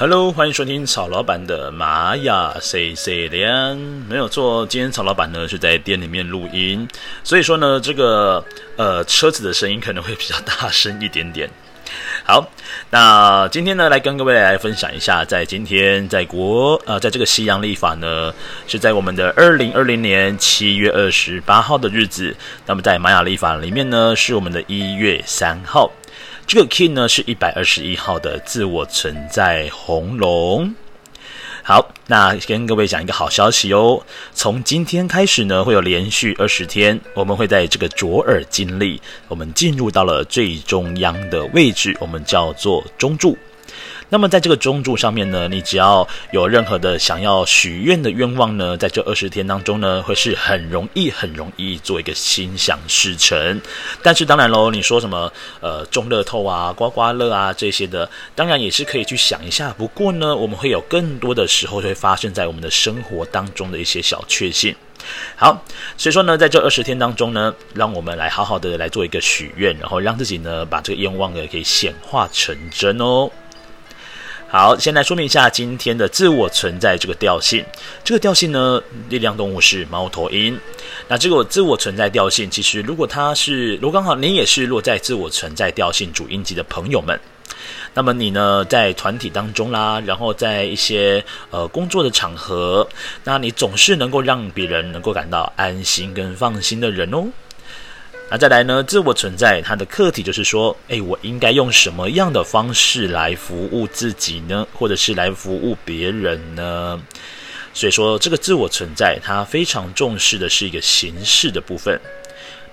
Hello，欢迎收听曹老板的玛雅 C C 连，没有错，今天曹老板呢是在店里面录音，所以说呢，这个呃车子的声音可能会比较大声一点点。好，那今天呢来跟各位来分享一下，在今天在国呃在这个西洋历法呢是在我们的二零二零年七月二十八号的日子，那么在玛雅历法里面呢是我们的一月三号。这个 key 呢是一百二十一号的自我存在红龙。好，那跟各位讲一个好消息哦，从今天开始呢，会有连续二十天，我们会在这个卓尔经历，我们进入到了最中央的位置，我们叫做中柱。那么在这个中柱上面呢，你只要有任何的想要许愿的愿望呢，在这二十天当中呢，会是很容易、很容易做一个心想事成。但是当然喽，你说什么呃中乐透啊、刮刮乐啊这些的，当然也是可以去想一下。不过呢，我们会有更多的时候会发生在我们的生活当中的一些小确幸。好，所以说呢，在这二十天当中呢，让我们来好好的来做一个许愿，然后让自己呢把这个愿望呢可以显化成真哦。好，先来说明一下今天的自我存在这个调性。这个调性呢，力量动物是猫头鹰。那这个自我存在调性，其实如果它是，如果刚好你也是落在自我存在调性主音级的朋友们，那么你呢，在团体当中啦，然后在一些呃工作的场合，那你总是能够让别人能够感到安心跟放心的人哦。那再来呢？自我存在，它的课题就是说，诶，我应该用什么样的方式来服务自己呢？或者是来服务别人呢？所以说，这个自我存在，它非常重视的是一个形式的部分。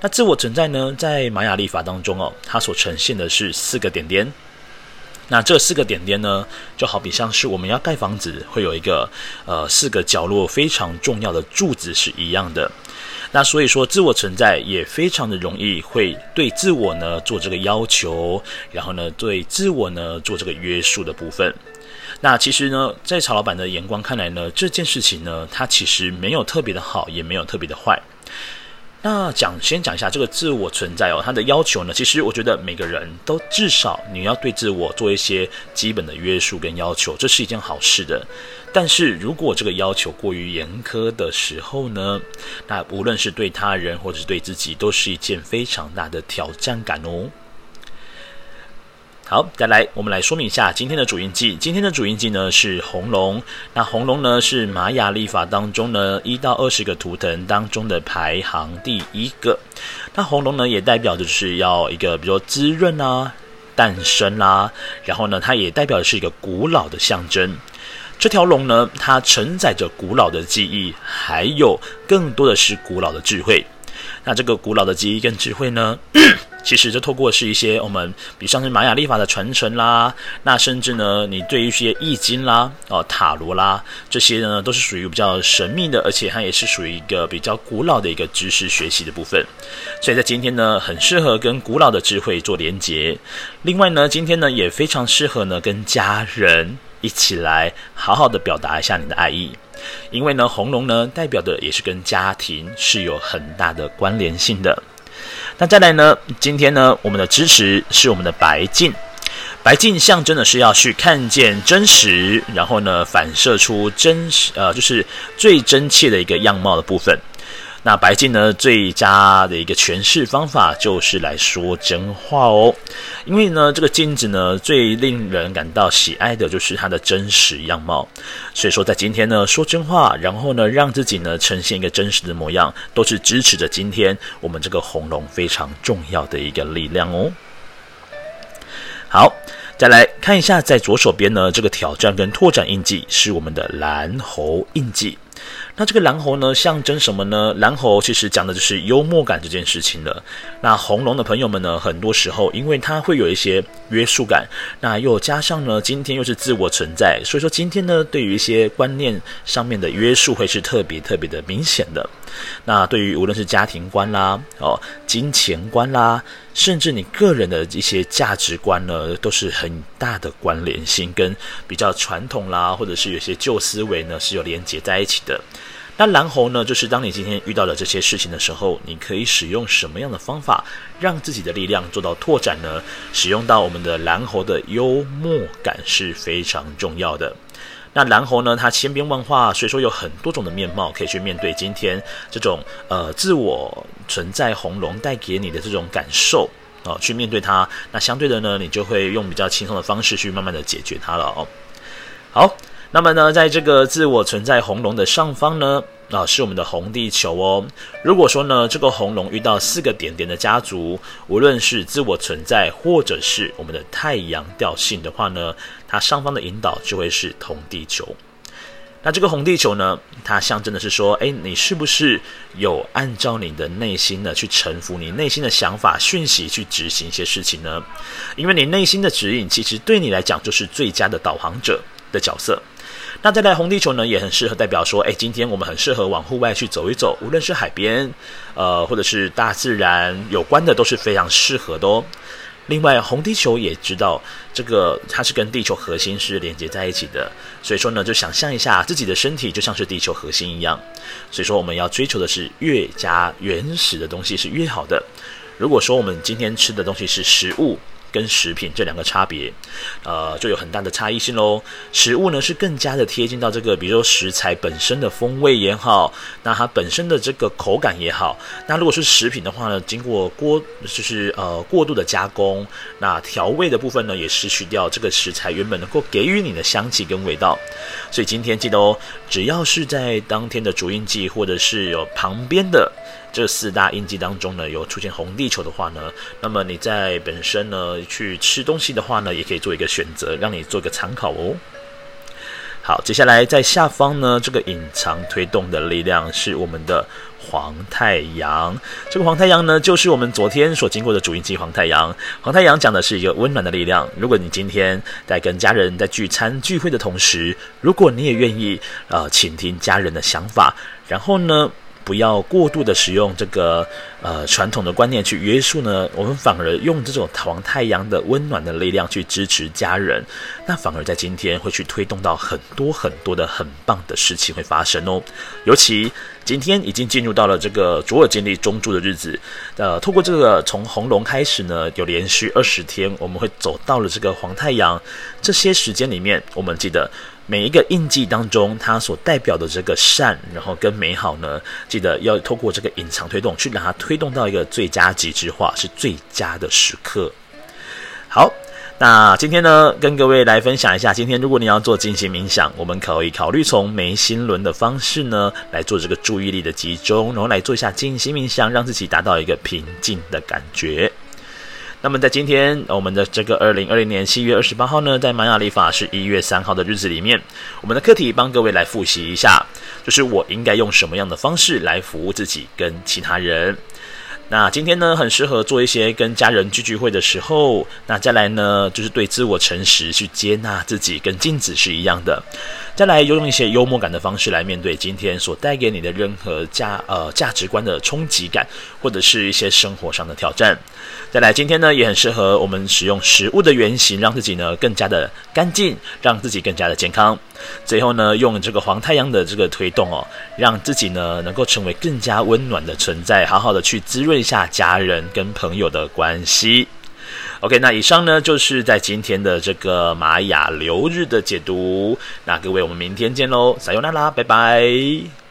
那自我存在呢，在玛雅历法当中哦，它所呈现的是四个点点。那这四个点点呢，就好比像是我们要盖房子，会有一个呃四个角落非常重要的柱子是一样的。那所以说，自我存在也非常的容易会对自我呢做这个要求，然后呢对自我呢做这个约束的部分。那其实呢，在曹老板的眼光看来呢，这件事情呢，它其实没有特别的好，也没有特别的坏。那讲先讲一下这个自我存在哦，它的要求呢，其实我觉得每个人都至少你要对自我做一些基本的约束跟要求，这是一件好事的。但是如果这个要求过于严苛的时候呢，那无论是对他人或者是对自己，都是一件非常大的挑战感哦。好，再来，我们来说明一下今天的主印记。今天的主印记呢是红龙。那红龙呢是玛雅历法当中呢一到二十个图腾当中的排行第一个。那红龙呢也代表的是要一个比如说滋润啊、诞生啦、然后呢它也代表的是一个古老的象征。这条龙呢它承载着古老的记忆，还有更多的是古老的智慧。那这个古老的记忆跟智慧呢，其实就透过是一些我们，比如像是玛雅历法的传承啦，那甚至呢，你对于一些易经啦、哦塔罗啦这些呢，都是属于比较神秘的，而且它也是属于一个比较古老的一个知识学习的部分。所以在今天呢，很适合跟古老的智慧做连结。另外呢，今天呢也非常适合呢跟家人一起来好好的表达一下你的爱意。因为呢，红龙呢代表的也是跟家庭是有很大的关联性的。那再来呢，今天呢，我们的支持是我们的白镜，白镜象征的是要去看见真实，然后呢，反射出真实，呃，就是最真切的一个样貌的部分。那白镜呢，最佳的一个诠释方法就是来说真话哦，因为呢，这个镜子呢，最令人感到喜爱的就是它的真实样貌。所以说，在今天呢，说真话，然后呢，让自己呢呈现一个真实的模样，都是支持着今天我们这个红龙非常重要的一个力量哦。好，再来看一下，在左手边呢，这个挑战跟拓展印记是我们的蓝猴印记。那这个蓝猴呢，象征什么呢？蓝猴其实讲的就是幽默感这件事情的。那红龙的朋友们呢，很多时候因为它会有一些约束感，那又加上呢，今天又是自我存在，所以说今天呢，对于一些观念上面的约束会是特别特别的明显的。那对于无论是家庭观啦，哦，金钱观啦，甚至你个人的一些价值观呢，都是很大的关联性，跟比较传统啦，或者是有些旧思维呢，是有连接在一起的。那蓝猴呢，就是当你今天遇到了这些事情的时候，你可以使用什么样的方法让自己的力量做到拓展呢？使用到我们的蓝猴的幽默感是非常重要的。那蓝猴呢，它千变万化，所以说有很多种的面貌可以去面对今天这种呃自我存在红龙带给你的这种感受啊，去面对它。那相对的呢，你就会用比较轻松的方式去慢慢的解决它了哦。好，那么呢，在这个自我存在红龙的上方呢，啊，是我们的红地球哦。如果说呢，这个红龙遇到四个点点的家族，无论是自我存在或者是我们的太阳调性的话呢，它上方的引导就会是红地球。那这个红地球呢，它象征的是说，诶，你是不是有按照你的内心呢，去臣服你内心的想法、讯息去执行一些事情呢？因为你内心的指引，其实对你来讲就是最佳的导航者的角色。那再来红地球呢，也很适合代表说，诶，今天我们很适合往户外去走一走，无论是海边，呃，或者是大自然有关的，都是非常适合的哦。另外，红地球也知道这个它是跟地球核心是连接在一起的，所以说呢，就想象一下自己的身体就像是地球核心一样，所以说我们要追求的是越加原始的东西是越好的。如果说我们今天吃的东西是食物，跟食品这两个差别，呃，就有很大的差异性喽。食物呢是更加的贴近到这个，比如说食材本身的风味也好，那它本身的这个口感也好。那如果是食品的话呢，经过过就是呃过度的加工，那调味的部分呢也失去掉这个食材原本能够给予你的香气跟味道。所以今天记得哦，只要是在当天的主印记或者是有旁边的。这四大印记当中呢，有出现红地球的话呢，那么你在本身呢去吃东西的话呢，也可以做一个选择，让你做一个参考哦。好，接下来在下方呢，这个隐藏推动的力量是我们的黄太阳。这个黄太阳呢，就是我们昨天所经过的主印记黄太阳。黄太阳讲的是一个温暖的力量。如果你今天在跟家人在聚餐聚会的同时，如果你也愿意呃倾听家人的想法，然后呢，不要过度的使用这个呃传统的观念去约束呢，我们反而用这种黄太阳的温暖的力量去支持家人，那反而在今天会去推动到很多很多的很棒的事情会发生哦。尤其今天已经进入到了这个卓尔金历中柱的日子，呃，透过这个从红龙开始呢，有连续二十天，我们会走到了这个黄太阳。这些时间里面，我们记得。每一个印记当中，它所代表的这个善，然后跟美好呢，记得要透过这个隐藏推动，去让它推动到一个最佳极致化，是最佳的时刻。好，那今天呢，跟各位来分享一下，今天如果你要做静心冥想，我们可以考虑从眉心轮的方式呢，来做这个注意力的集中，然后来做一下静心冥想，让自己达到一个平静的感觉。那么在今天我们的这个二零二零年七月二十八号呢，在玛雅历法是一月三号的日子里面，我们的课题帮各位来复习一下，就是我应该用什么样的方式来服务自己跟其他人。那今天呢，很适合做一些跟家人聚聚会的时候。那再来呢，就是对自我诚实，去接纳自己，跟镜子是一样的。再来，用一些幽默感的方式来面对今天所带给你的任何价呃价值观的冲击感，或者是一些生活上的挑战。再来，今天呢，也很适合我们使用食物的原型，让自己呢更加的干净，让自己更加的健康。最后呢，用这个黄太阳的这个推动哦，让自己呢能够成为更加温暖的存在，好好的去滋润一下家人跟朋友的关系。OK，那以上呢就是在今天的这个玛雅流日的解读。那各位，我们明天见喽，撒由那拉，拜拜。